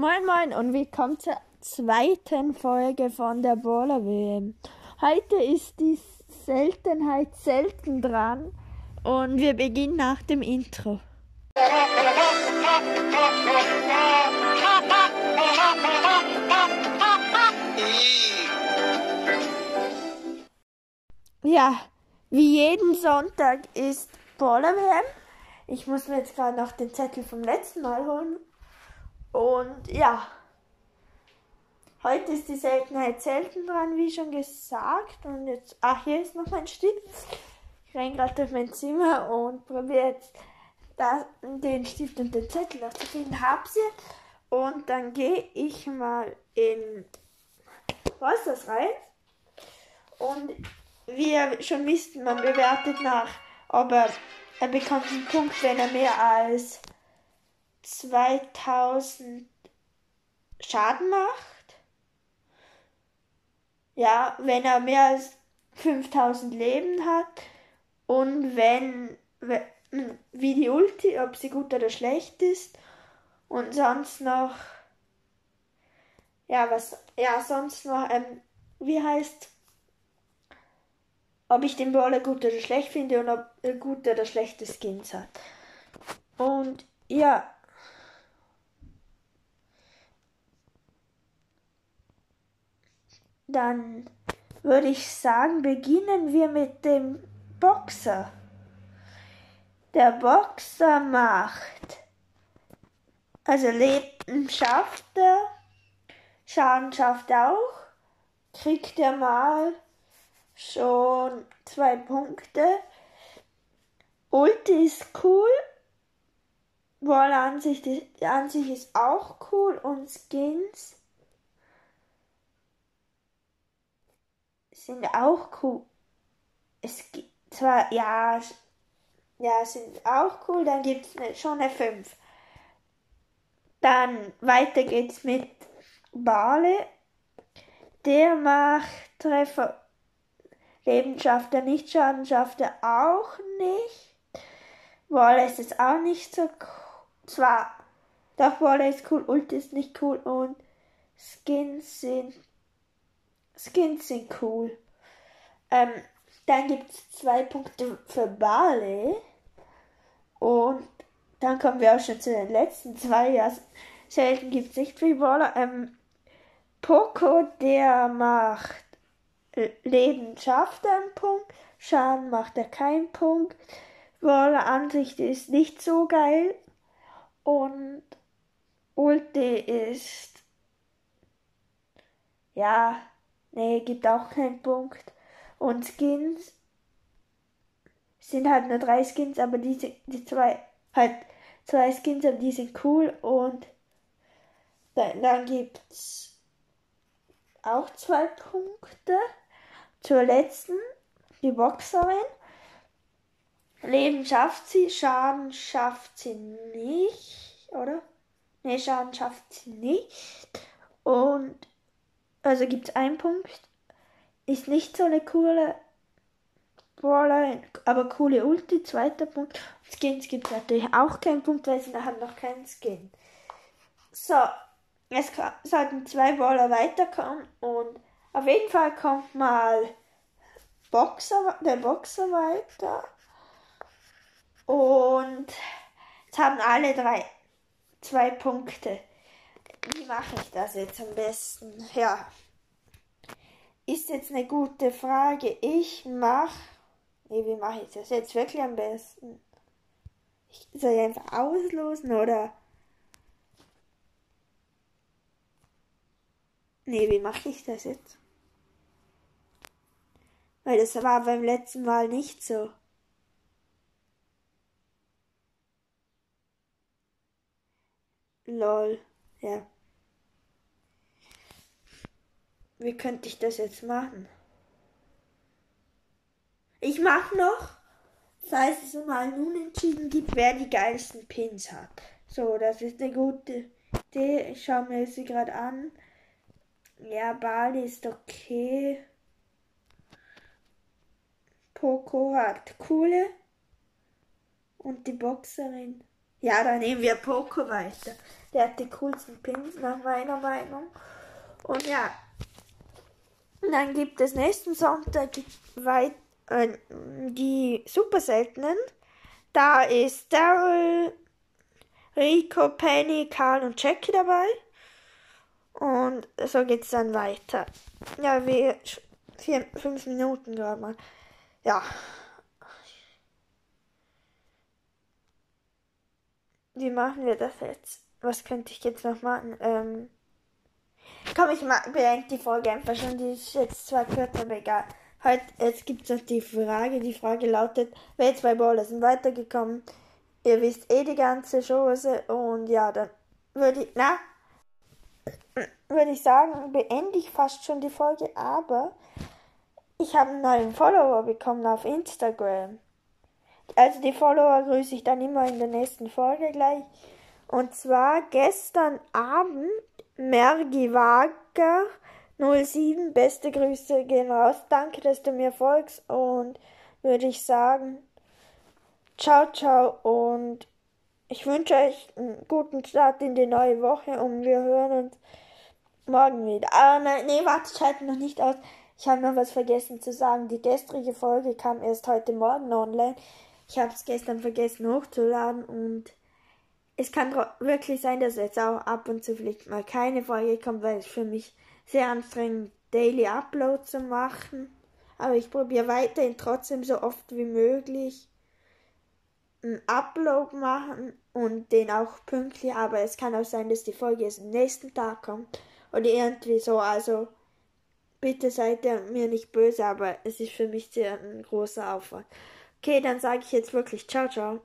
Moin Moin und willkommen zur zweiten Folge von der Baller WM. Heute ist die Seltenheit selten dran und wir beginnen nach dem Intro. Ja, wie jeden Sonntag ist Baller WM. Ich muss mir jetzt gerade noch den Zettel vom letzten Mal holen. Und ja, heute ist die Seltenheit selten dran, wie schon gesagt. Und jetzt, ach, hier ist noch mein Stift. Ich renn gerade durch mein Zimmer und probiere jetzt das, den Stift und den Zettel noch zu finden. Hab sie. Und dann gehe ich mal in das rein. Und wie ihr schon wisst, man bewertet nach, ob er, er bekommt einen Punkt, wenn er mehr als 2000 Schaden macht. Ja, wenn er mehr als 5000 Leben hat. Und wenn, wie die Ulti, ob sie gut oder schlecht ist. Und sonst noch, ja, was, ja, sonst noch, ähm, wie heißt, ob ich den Brawler gut oder schlecht finde und ob er gute oder schlechte Skins hat. Und ja, Dann würde ich sagen, beginnen wir mit dem Boxer. Der Boxer macht, also Leben schafft er, Schaden schafft er auch, kriegt er mal schon zwei Punkte. Ulti ist cool. Wall an sich, an sich ist auch cool und Skins sind auch cool. Es gibt zwar, ja, ja, sind auch cool, dann gibt es schon eine 5. Dann weiter geht's mit Bale. Der macht Treffer. Leben schafft er nicht, Schaden schafft er auch nicht. Wallace ist auch nicht so cool. Zwar, doch Wallace ist cool, Ult ist nicht cool und Skins sind Skins sind cool. Ähm, dann gibt es zwei Punkte für Barley. Und dann kommen wir auch schon zu den letzten zwei. Ja, selten gibt es nicht viel Brawler. Ähm, Poco, der macht Leben schafft einen Punkt, Schaden macht er keinen Punkt. Brawler Ansicht ist nicht so geil. Und Ulti ist ja Nee, gibt auch keinen Punkt. Und Skins sind halt nur drei Skins, aber diese, die zwei, halt zwei Skins, aber die sind cool und dann, dann gibt's auch zwei Punkte. Zur letzten, die Boxerin. Leben schafft sie, Schaden schafft sie nicht, oder? Ne, Schaden schafft sie nicht. Und also gibt es einen Punkt. Ist nicht so eine coole Brawler, aber coole Ulti. Zweiter Punkt. Skins gibt es natürlich auch keinen Punkt, weil sie haben noch keinen Skin. So, es sollten zwei Brawler weiterkommen und auf jeden Fall kommt mal Boxer, der Boxer weiter. Und jetzt haben alle drei zwei Punkte mache ich das jetzt am besten? Ja, ist jetzt eine gute Frage. Ich mache, nee, wie mache ich das jetzt wirklich am besten? Ich soll ich einfach auslosen oder? Nee, wie mache ich das jetzt? Weil das war beim letzten Mal nicht so. Lol. Ja. Wie könnte ich das jetzt machen? Ich mach noch, falls es mal nun entschieden gibt, wer die geilsten Pins hat. So, das ist eine gute Idee. Ich schaue mir sie gerade an. Ja, Bali ist okay. Poco hat coole. Und die Boxerin. Ja, dann nehmen wir Poco weiter. Der hat die coolsten Pins nach meiner Meinung. Und ja, dann gibt es nächsten Sonntag weit, äh, die super seltenen. Da ist Daryl, Rico, Penny, Karl und Jackie dabei. Und so geht es dann weiter. Ja, wir vier, fünf Minuten gerade mal. Ja. Wie machen wir das jetzt? Was könnte ich jetzt noch machen? Ähm, komm, ich beende die Folge einfach schon. Die ist jetzt zwar kürzer, aber egal. Heute, jetzt gibt es noch die Frage. Die Frage lautet, wer zwei Baller sind weitergekommen? Ihr wisst eh die ganze Chose. Und ja, dann würde ich, na, würde ich sagen, beende ich fast schon die Folge, aber ich habe einen neuen Follower bekommen auf Instagram. Also die Follower grüße ich dann immer in der nächsten Folge gleich. Und zwar gestern Abend Mergi Wager 07. Beste Grüße gehen raus. Danke, dass du mir folgst und würde ich sagen, ciao, ciao und ich wünsche euch einen guten Start in die neue Woche und wir hören uns morgen wieder. Ah, nein, nee, warte, ich halte noch nicht aus. Ich habe noch was vergessen zu sagen. Die gestrige Folge kam erst heute Morgen online. Ich habe es gestern vergessen hochzuladen und es kann wirklich sein, dass jetzt auch ab und zu vielleicht mal keine Folge kommt, weil es für mich sehr anstrengend Daily Upload zu machen. Aber ich probiere weiterhin trotzdem so oft wie möglich einen Upload machen und den auch pünktlich. Aber es kann auch sein, dass die Folge erst am nächsten Tag kommt oder irgendwie so. Also bitte seid ihr mir nicht böse, aber es ist für mich sehr ein großer Aufwand. Okay, dann sage ich jetzt wirklich ciao, ciao.